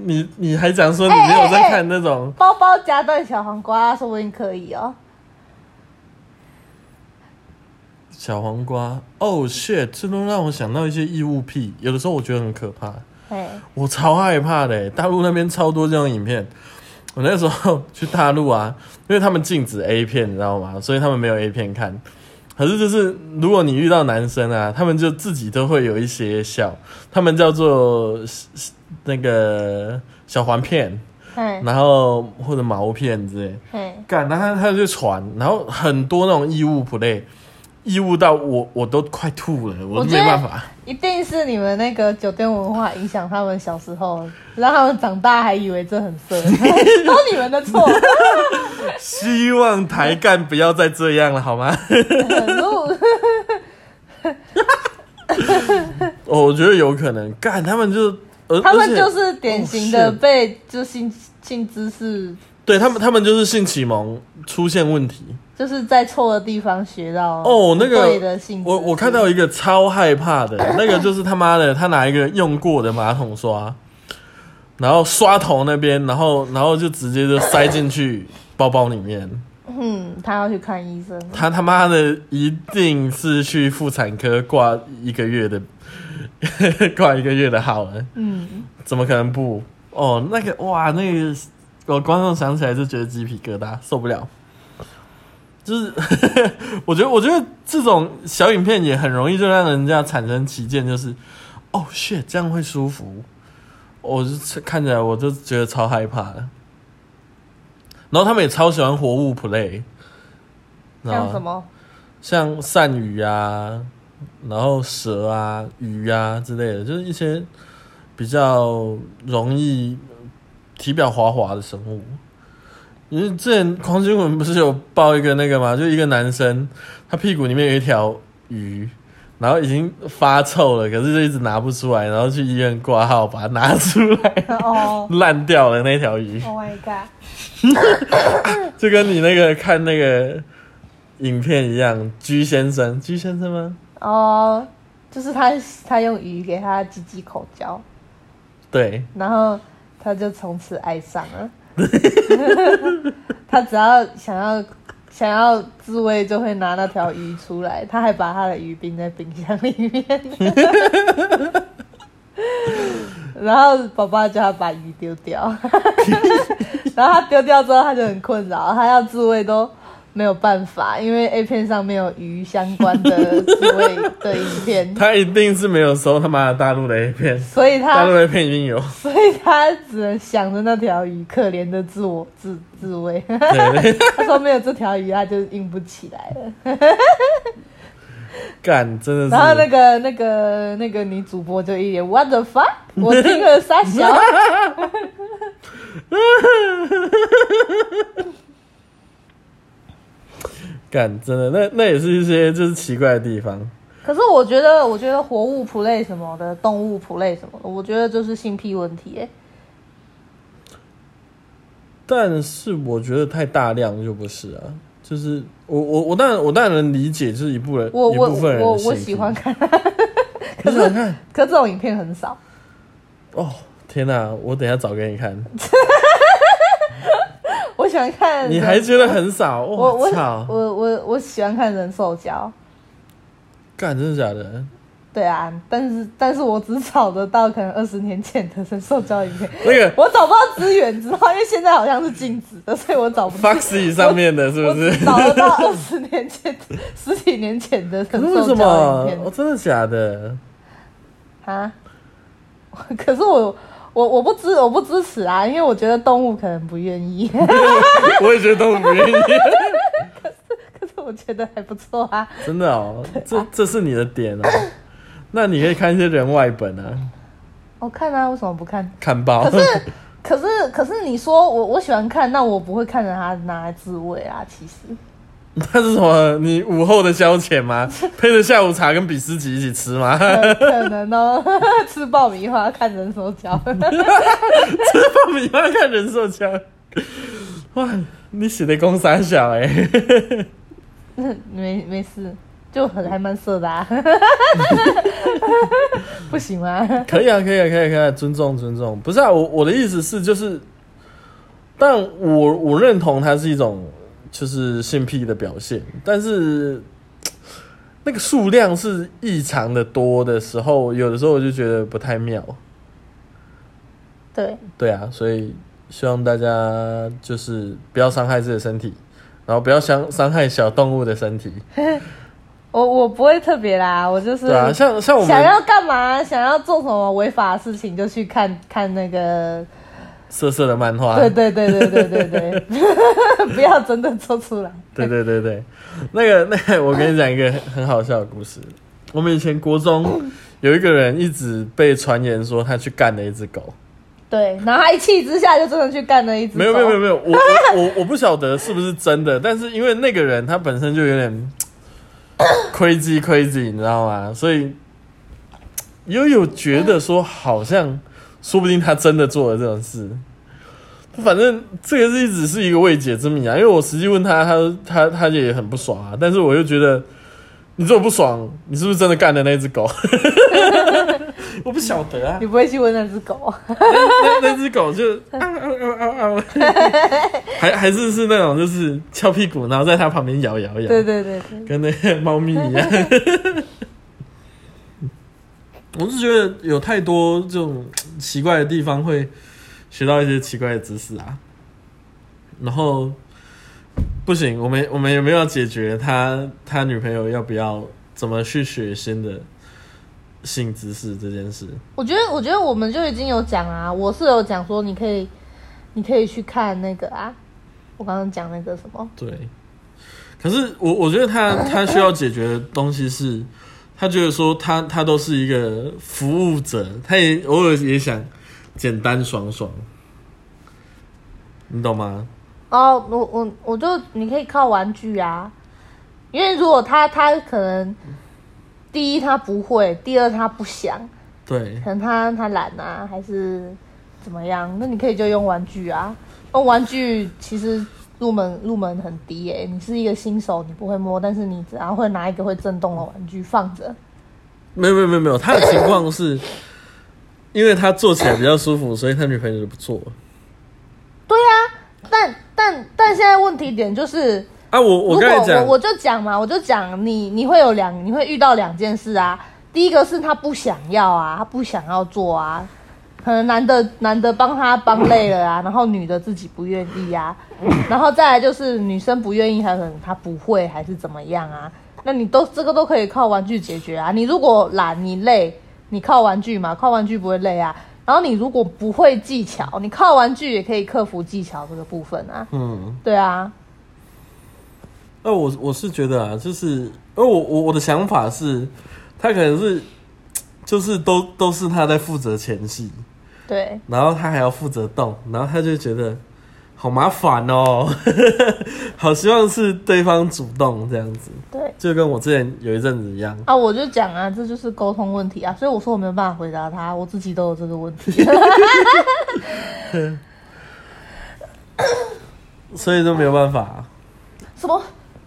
你你还讲说你没有在看那种包包夹断小黄瓜，说不定可以哦。小黄瓜哦，shit，这都让我想到一些异物癖，有的时候我觉得很可怕。我超害怕的，大陆那边超多这种影片。我那时候去大陆啊，因为他们禁止 A 片，你知道吗？所以他们没有 A 片看。可是就是如果你遇到男生啊，他们就自己都会有一些笑，他们叫做那个小黄片，然后或者毛片之类。干，然后他就传，然后很多那种异物 play。异物到我我都快吐了，我没办法。一定是你们那个酒店文化影响他们小时候，让他们长大还以为这很色，都你们的错。希望台干不要再这样了，好吗？哦，我觉得有可能干，他们就他们就是典型的被就性性知识，对他们他们就是性启蒙出现问题。就是在错的地方学到哦，那个我我看到一个超害怕的，那个就是他妈的，他拿一个用过的马桶刷，然后刷头那边，然后然后就直接就塞进去包包里面。嗯，他要去看医生。他他妈的一定是去妇产科挂一个月的，挂一个月的号了。嗯，怎么可能不？哦，那个哇，那个我光用想起来就觉得鸡皮疙瘩，受不了。就是，我觉得，我觉得这种小影片也很容易就让人家产生歧见，就是，哦，shit，这样会舒服，我就看起来我就觉得超害怕的。然后他们也超喜欢活物 play，像什么？像鳝鱼啊，然后蛇啊、鱼啊之类的，就是一些比较容易体表滑滑的生物。因为之前匡新闻不是有爆一个那个吗，就一个男生，他屁股里面有一条鱼，然后已经发臭了，可是就一直拿不出来，然后去医院挂号把它拿出来，哦，烂掉了那条鱼。Oh my god！就跟你那个看那个影片一样，居先生，居先生吗？哦，就是他，他用鱼给他鸡鸡口交，对，然后他就从此爱上了。他只要想要想要自慰，就会拿那条鱼出来。他还把他的鱼冰在冰箱里面。然后宝宝叫他把鱼丢掉。然后他丢掉之后，他就很困扰，他要自慰都。没有办法，因为 A 片上没有鱼相关的滋味的影片。他一定是没有收他妈的大陆的 A 片，所以他大陆 A 片一定有，所以他只能想着那条鱼可怜的自我自自慰。他说没有这条鱼，他就硬不起来了。干，真的是。然后那个那个那个女主播就一脸 What the fuck？我听了傻笑。干真的，那那也是一些就是奇怪的地方。可是我觉得，我觉得活物 play 什么的，动物 play 什么的，我觉得就是性癖问题哎。但是我觉得太大量就不是啊，就是我我我当然我当然能理解，就是一部分我我我我 喜欢看，可是可这种影片很少。哦天哪，我等下找给你看。我喜欢看，你还觉得很少？我我操！我我我喜欢看人兽交。干，真的假的？对啊，但是但是我只找得到可能二十年前的人兽交影片，那个 我找不到资源，知道因为现在好像是禁止的，所以我找不到。Foxy 上面的是不是？找得到二十年前、十几年前的 人兽交么影？哦，片真的假的？啊？可是我我我不支我不支持啊，因为我觉得动物可能不愿意，我也觉得动物不愿意。可是我觉得还不错啊。真的哦，这这是你的点哦。那你可以看一些人外本啊，我看啊，为什么不看？看报。可是可是可是你说我我喜欢看，那我不会看着它拿来自慰啊。其实那是什么？你午后的消遣吗？配着下午茶跟比斯吉一起吃吗？可 可能哦，吃爆米花看人手枪。吃爆米花看人手枪。哇，你写的公三小哎、没没事，就很还蛮色的啊。不行吗？可以啊，可以啊，可以啊，可以啊，尊重尊重。不是啊，我我的意思是就是，但我我认同它是一种就是性癖的表现，但是那个数量是异常的多的时候，有的时候我就觉得不太妙。对，对啊，所以希望大家就是不要伤害自己的身体，然后不要伤伤害小动物的身体。我我不会特别啦，我就是对啊，像像我们想要干嘛，想要做什么违法的事情，就去看看那个。色色的漫画，对对对对对对对，不要真的做出来。对对对对，那个那个，我跟你讲一个很很好笑的故事。我们以前国中有一个人一直被传言说他去干了一只狗，对，然后他一气之下就真的去干了一只狗。没有没有没有没有，我 我我我不晓得是不是真的，但是因为那个人他本身就有点 crazy crazy，你知道吗？所以又有觉得说好像说不定他真的做了这种事。反正这个是一直是一个未解之谜啊，因为我实际问他，他他他也很不爽啊，但是我又觉得你这么不爽，你是不是真的干了那只狗？我不晓得啊你，不会去问那只狗？那那只狗就 啊啊啊啊啊，还还是是那种就是翘屁股，然后在它旁边摇摇摇，对对对对，跟那个猫咪一样。我是觉得有太多这种奇怪的地方，会学到一些奇怪的知识啊。然后不行，我们我们有没有要解决他他女朋友要不要怎么去学新的性知识这件事？我觉得我觉得我们就已经有讲啊，我是有讲说你可以你可以去看那个啊，我刚刚讲那个什么，对，可是我我觉得他他需要解决的东西是，他觉得说他他都是一个服务者，他也偶尔也想简单爽爽，你懂吗？哦，我我我就你可以靠玩具啊，因为如果他他可能第一他不会，第二他不想，对可能他他懒啊，还是怎么样？那你可以就用玩具啊。用玩具其实入门入门很低耶、你是一个新手，你不会摸，但是你只要会拿一个会震动的玩具放着，没有没有没有没有，他的情况是，因为他做起来比较舒服，所以他女朋友就不做对啊、但但但现在问题点就是，啊。我我如刚才讲果我我就讲嘛，我就讲你你会有两你会遇到两件事啊。第一个是他不想要啊，他不想要做啊，可能男的男的帮他帮累了啊，然后女的自己不愿意啊，然后再来就是女生不愿意，还可能她不会还是怎么样啊？那你都这个都可以靠玩具解决啊。你如果懒你累，你靠玩具嘛，靠玩具不会累啊。然后你如果不会技巧，你靠玩具也可以克服技巧这个部分啊。嗯，对啊，那我我是觉得啊，就是，而我我我的想法是，他可能是，就是都都是他在负责前戏，对。然后他还要负责动，然后他就觉得好麻烦哦，好希望是对方主动这样子，对就跟我之前有一阵子一样。啊，我就讲啊，这就是沟通问题啊，所以我说我没有办法回答他，我自己都有这个问题。所以都没有办法，什么？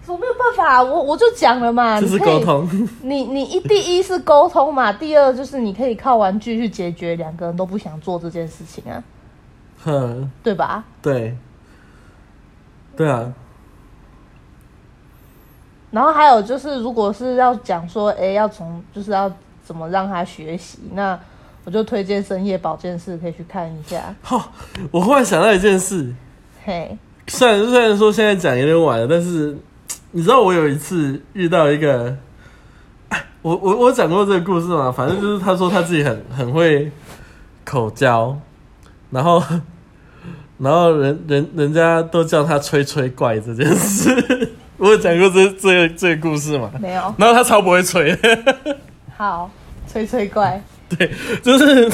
什么没有办法？我我就讲了嘛，就是沟。通。你你一第一是沟通嘛，第二就是你可以靠玩具去解决两个人都不想做这件事情啊，哼，对吧？对，对啊，然后还有就是，如果是要讲说，哎，要从就是要怎么让他学习。那我就推荐深夜保健室可以去看一下。好，我忽然想到一件事，嘿，虽然虽然说现在讲有点晚了，但是你知道我有一次遇到一个，我我我讲过这个故事吗？反正就是他说他自己很很会口交，然后。然后人人人家都叫他“吹吹怪”这件事，我有讲过这这这个故事吗？没有。然后他超不会吹。好，吹吹怪。对，就是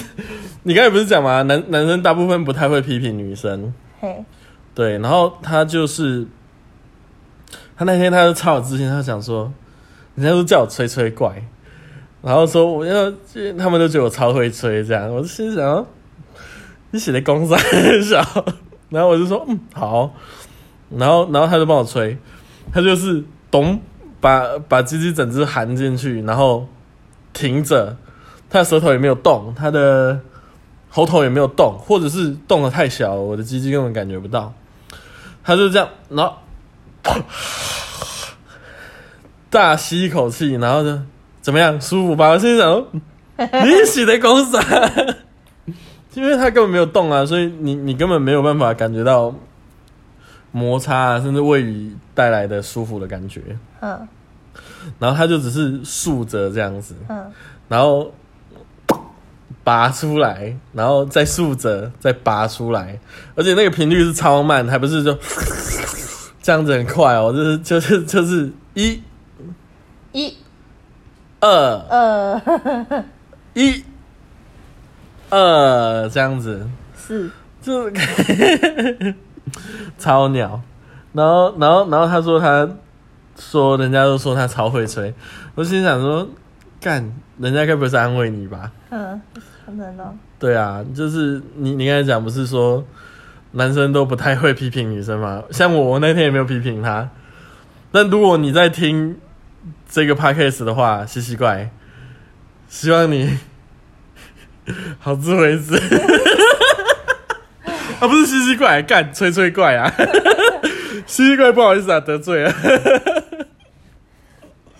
你刚才不是讲吗？男男生大部分不太会批评女生。嘿。对，然后他就是他那天他就超有自信，他想说，人家都叫我“吹吹怪”，然后说我要，他们都觉得我超会吹，这样，我就心想。你写的公仔小，然后我就说嗯好，然后然后他就帮我吹，他就是咚把把鸡鸡整只含进去，然后停着，他的舌头也没有动，他的喉头也没有动，或者是动的太小，我的鸡鸡根本感觉不到，他就这样，然后 大吸一口气，然后就怎么样舒服吧？我心想你写的公仔。因为它根本没有动啊，所以你你根本没有办法感觉到摩擦啊，甚至位移带来的舒服的感觉。嗯，然后它就只是竖着这样子，嗯，然后拔出来，然后再竖着再拔出来，而且那个频率是超慢，还不是就 这样子很快哦，就是就是就是一，一，二，二，一。呃，这样子是，就是 超鸟，然后，然后，然后他说，他说，人家都说他超会吹，我心想说，干，人家该不会是安慰你吧？嗯，可能哦。对啊，就是你，你刚才讲不是说男生都不太会批评女生吗？像我，我那天也没有批评他。但如果你在听这个 podcast 的话，奇奇怪，希望你。好自为之，啊不是西西怪，干吹吹怪啊，西西怪不好意思啊得罪了，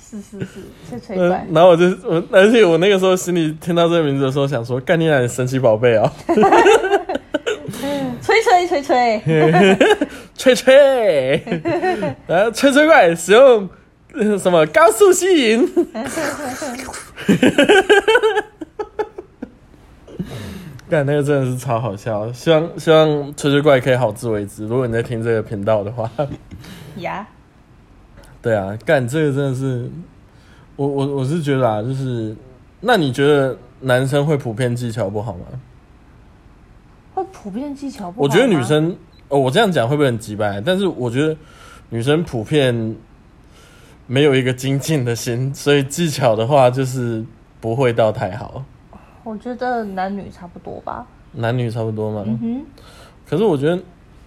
是是是吹吹怪，然后我就我而且我那个时候心里听到这个名字的时候想说干你俩神奇宝贝啊，吹吹吹吹，吹吹，然后吹吹怪使用什么高速吸引。干那个真的是超好笑，希望希望吹吹怪可以好自为之。如果你在听这个频道的话，呀，对啊，干这个真的是，我我我是觉得啊，就是那你觉得男生会普遍技巧不好吗？会普遍技巧不好？我觉得女生哦，我这样讲会不会很急败？但是我觉得女生普遍没有一个精进的心，所以技巧的话就是不会到太好。我觉得男女差不多吧。男女差不多嘛。嗯哼。可是我觉得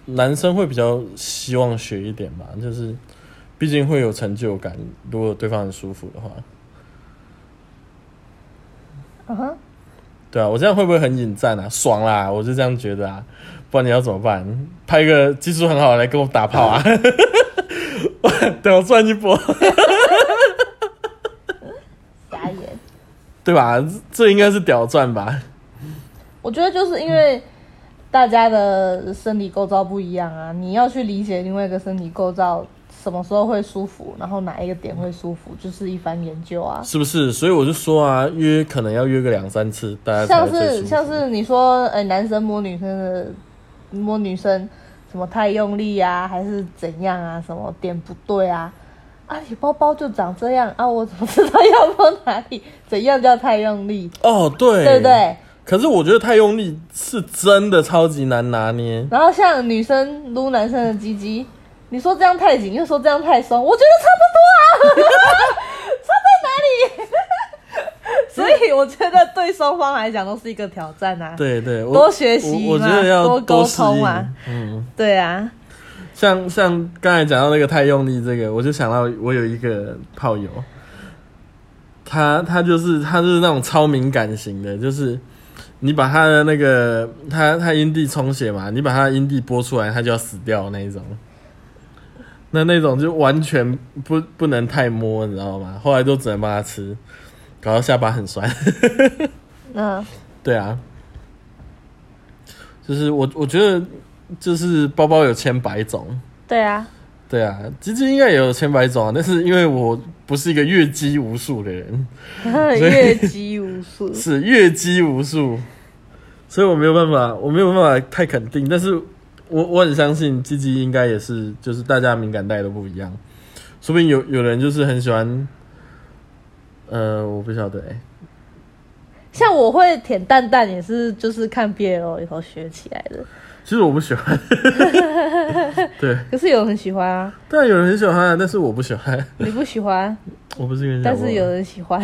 男生会比较希望学一点吧，就是毕竟会有成就感，如果对方很舒服的话。嗯哼。对啊，我这样会不会很引战啊？爽啦，我就这样觉得啊。不然你要怎么办？拍一个技术很好的来跟我打炮啊？等我赚一波。对吧？这应该是屌钻吧？我觉得就是因为大家的生理构造不一样啊，你要去理解另外一个身体构造什么时候会舒服，然后哪一个点会舒服，就是一番研究啊。是不是？所以我就说啊，约可能要约个两三次，大家像是像是你说，哎，男生摸女生的摸女生什么太用力啊，还是怎样啊？什么点不对啊？啊，你包包就长这样啊！我怎么知道要摸哪里？怎样叫太用力？哦，对，对不对？可是我觉得太用力是真的超级难拿捏。然后像女生撸男生的鸡鸡，你说这样太紧，又说这样太松，我觉得差不多啊，差在哪里？所以我觉得对双方来讲都是一个挑战啊。对对，多学习嘛，多沟通啊。嗯，对啊。像像刚才讲到那个太用力这个，我就想到我有一个炮友，他他就是他就是那种超敏感型的，就是你把他的那个他他阴蒂充血嘛，你把他的阴蒂拨出来，他就要死掉那一种。那那种就完全不不能太摸，你知道吗？后来都只能帮他吃。搞到下巴很酸。嗯，对啊，就是我我觉得就是包包有千百种，对啊，对啊，鸡鸡应该也有千百种啊，但是因为我不是一个阅机无数的人，阅机无数，是阅机无数，所以我没有办法，我没有办法太肯定，但是我我很相信鸡鸡应该也是，就是大家敏感带都不一样，说不定有有人就是很喜欢，呃，我不晓得哎、像我会舔蛋蛋也是，就是看 BL 以后学起来的。其实我不喜欢，对，可是有人很喜欢啊，当然有人很喜欢啊，但是我不喜欢，你不喜欢，我不是但是有人喜欢。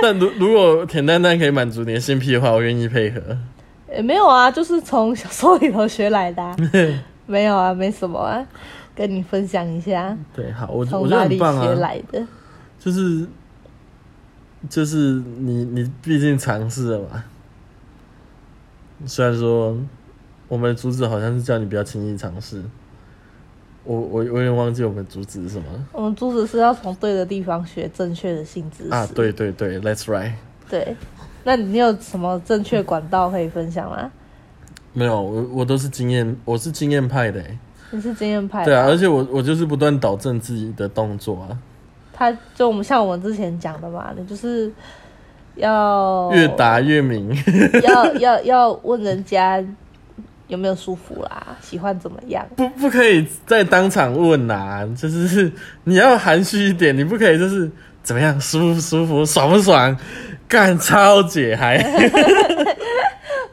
但如如果甜蛋蛋可以满足你的性癖的话，我愿意配合。也没有啊，就是从小说里头学来的、啊。没有啊，没什么啊，跟你分享一下，对，好，我我觉得从哪里很棒啊，学来的。就是就是你你毕竟尝试了嘛，虽然说我们的主旨好像是叫你不要轻易尝试，我我我有点忘记我们主旨是什么我们主旨是要从对的地方学正确的性知识。啊？对对对，That's right。对，那你有什么正确管道可以分享吗？没有，我我都是经验，我是经验派的欸。你是经验派的，对啊，而且我我就是不断导正自己的动作啊，他就我们像我们之前讲的嘛，你就是要越答越明。要要要问人家有没有舒服啦，喜欢怎么样？不不可以在当场问呐、就是你要含蓄一点，你不可以就是怎么样舒不舒服爽不爽，干超解嗨。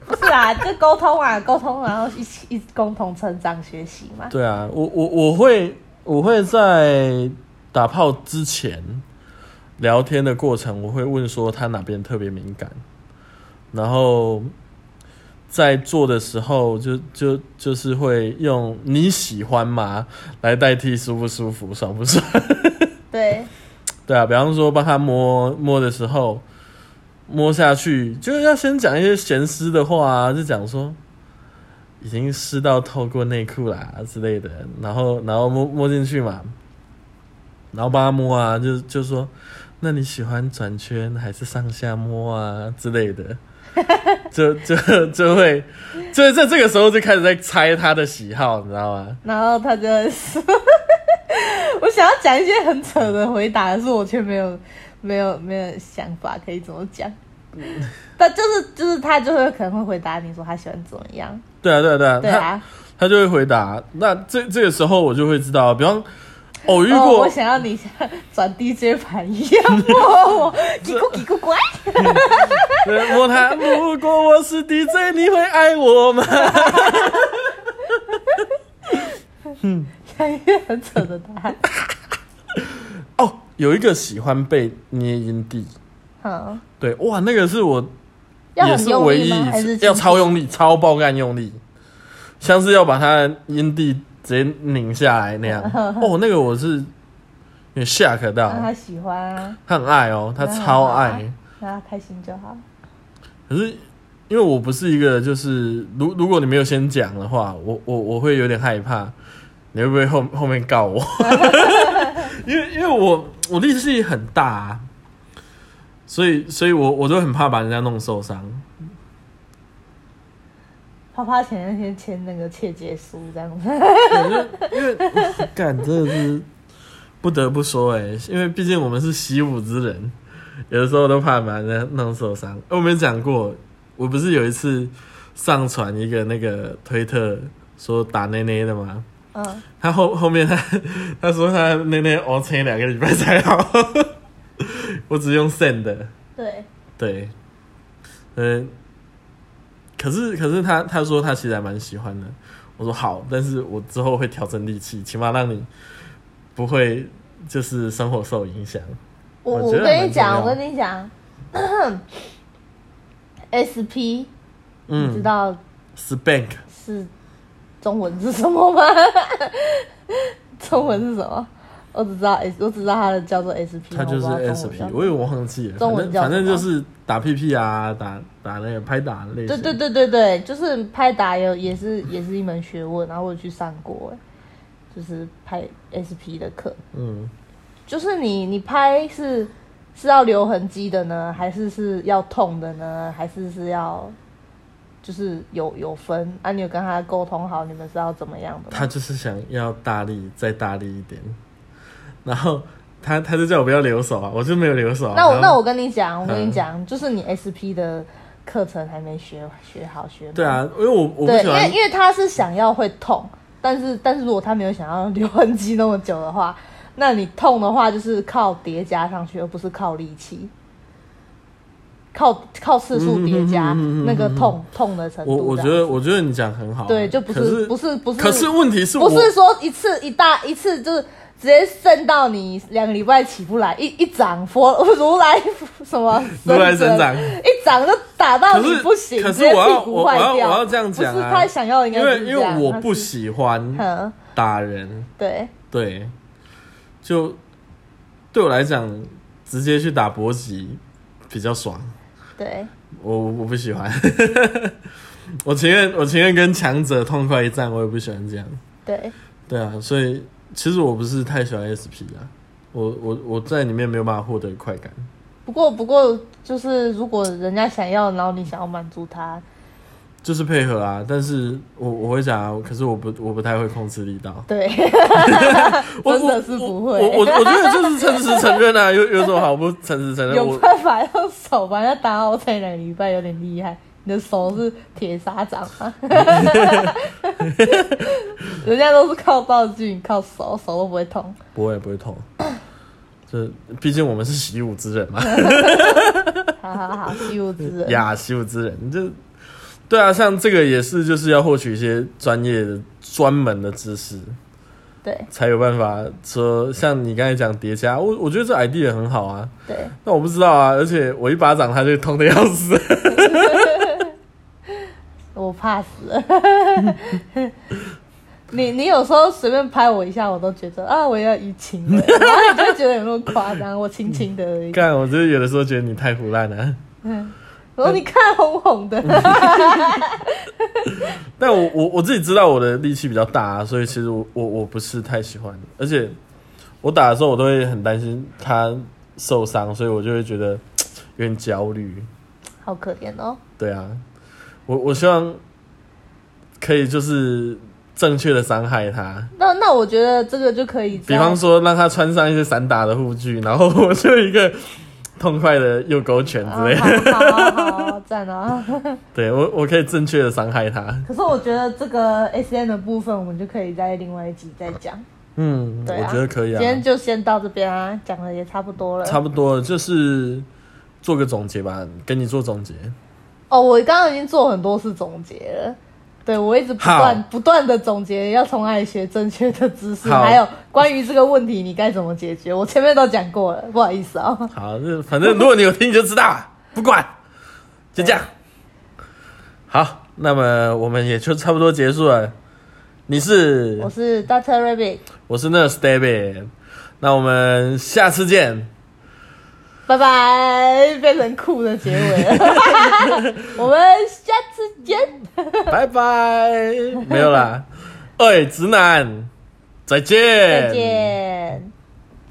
不是啊，就沟通啊，沟通，然后一起一共同成长学习嘛。对啊，我我我会我会在打炮之前聊天的过程，我会问说他哪边特别敏感，然后在做的时候就就就是会用你喜欢吗？来代替舒不舒服、爽不爽。对，对啊，比方说帮他摸摸的时候，摸下去就是要先讲一些闲湿的话啊，就讲说已经湿到透过内裤啦之类的，然后然后摸摸进去嘛，然后帮他摸啊，就就说那你喜欢转圈还是上下摸啊之类的，就就就会就在这个时候就开始在猜他的喜好，你知道吗？然后他就说 我想要讲一些很扯的回答，可是我却没有没有没有想法可以怎么讲。但就是就是他就会可能会回答你说他喜欢怎么样，对啊对啊对啊，对啊。他就会回答。那这这个时候我就会知道，比方偶遇哦，过，我想要你像 转 DJ 盘一样摸我，叽咕叽咕乖，对摸他。如果我是 DJ，你会爱我吗？讲一个很扯的答案。哦，有一个喜欢被捏阴蒂，嗯，对，哇，那个是我也是唯一一次要超用力、超爆干用力，像是要把他的阴蒂直接拧下来那样。哦，那个我是有点吓可到，让他喜欢啊，他很爱哦，他超爱。让他开心就好。可是因为我不是一个，就是如如果你没有先讲的话，我我我会有点害怕，你会不会后后面告我？因为因为我我力气很大、啊，所以所以我我都很怕把人家弄受伤。啪啪前那天签那个切结书这样。子，对就因为干真的是不得不说哎、因为毕竟我们是习武之人，有的时候都怕把人弄受伤。我没讲过，我不是有一次上传一个那个推特说打内内的吗？嗯，他后后面他他说他内内熬撑两个礼拜才好，我只用 send 的，对，对，嗯，可是可是他他说他其实还蛮喜欢的，我说好，但是我之后会调整力气，起码让你不会就是生活受影响。我我跟你讲，我跟你讲，SP 你知嗯道，spank 是中文是什么吗？中文是什么？我只知道 S，我只知道它的叫做 SP，它就是 SP，我也忘记了，中文叫反正就是打屁屁啊，打打那个拍打类型。对对对对对，就是拍打有也是也是一门学问，然后我去上过，哎，就是拍 SP 的课，嗯就是你你拍是是要留痕迹的呢，还是是要痛的呢，还是是要就是有有分？啊，你有跟他沟通好，你们是要怎么样的？他就是想要大力，再大力一点，然后他他就叫我不要留手啊，我就没有留手。那我那我跟你讲，我跟你讲，就是你 SP 的课程还没学学好学。对啊，因为我我对，因为因为他是想要会痛，但是但是如果他没有想要留痕迹那么久的话。那你痛的话，就是靠叠加上去，而不是靠力气，靠靠次数叠加那个痛痛的程度。我我觉得，我觉得你讲很好。对，就不是不是不是。可是问题是，不是说一次一大一次就是直接渗到你两个礼拜起不来，一一掌佛 如来什么如来神掌，一掌就打到你不行，可是我要我要我要这样讲啊，他想要应该因为因为我不喜欢打人，对。对。就对我来讲，直接去打搏击比较爽。对，我我不喜欢，我情愿我情愿跟强者痛快一战，我也不喜欢这样。对，对啊，所以其实我不是太喜欢 SP 啊，我我我在里面没有办法获得快感。不过不过，就是如果人家想要，然后你想要满足他。就是配合啊，但是我我会讲，可是我不我不太会控制力道。对，真的是不会。我我我觉得就是诚实承认啊，有有什么好不诚实承认？有办法用手把人家打好才两个礼拜，有点厉害。你的手是铁砂掌吗？人家都是靠道具，靠手，手都不会痛。不会不会痛，这毕竟我们是习武之人嘛。好好好，习武之人呀，习武之人这。对啊，像这个也是，就是要获取一些专业的、专门的知识，对，才有办法说像你刚才讲叠加，我我觉得这 idea 很好啊。对，那我不知道啊，而且我一巴掌他就痛的要死，我 怕死。你你有时候随便拍我一下，我都觉得啊，我要移情了，然后你就觉得有那么夸张，我轻轻的而已。干，我就是有的时候觉得你太胡乱了。嗯。我说你看红红的，但我我我自己知道我的力气比较大，所以其实我我我不是太喜欢，而且我打的时候我都会很担心他受伤，所以我就会觉得有点焦虑。好可怜哦。对啊，我我希望可以就是正确的伤害他。那那我觉得这个就可以，比方说让他穿上一些散打的护具，然后 我就一个。痛快的右勾拳之类，好好赞啊！对我，我可以正确的伤害他。可是我觉得这个 S N 的部分，我们就可以在另外一集再讲。嗯，对，我觉得可以啊。今天就先到这边啊，讲的也差不多了。差不多了就是做个总结吧，跟你做总结。哦，我刚刚已经做很多次总结了。对，我一直不断不断的总结，要从哪里学正确的知识，还有关于这个问题你该怎么解决，我前面都讲过了，不好意思啊。好，那反正如果你有听你就知道，不管，就这样。好，那么我们也就差不多结束了。你是？我是 Doctor Rabbit。我是 Nurse David。那我们下次见。拜拜，变成酷的结尾了。我们下次见。拜拜，没有啦。哎，直男，再见。再见。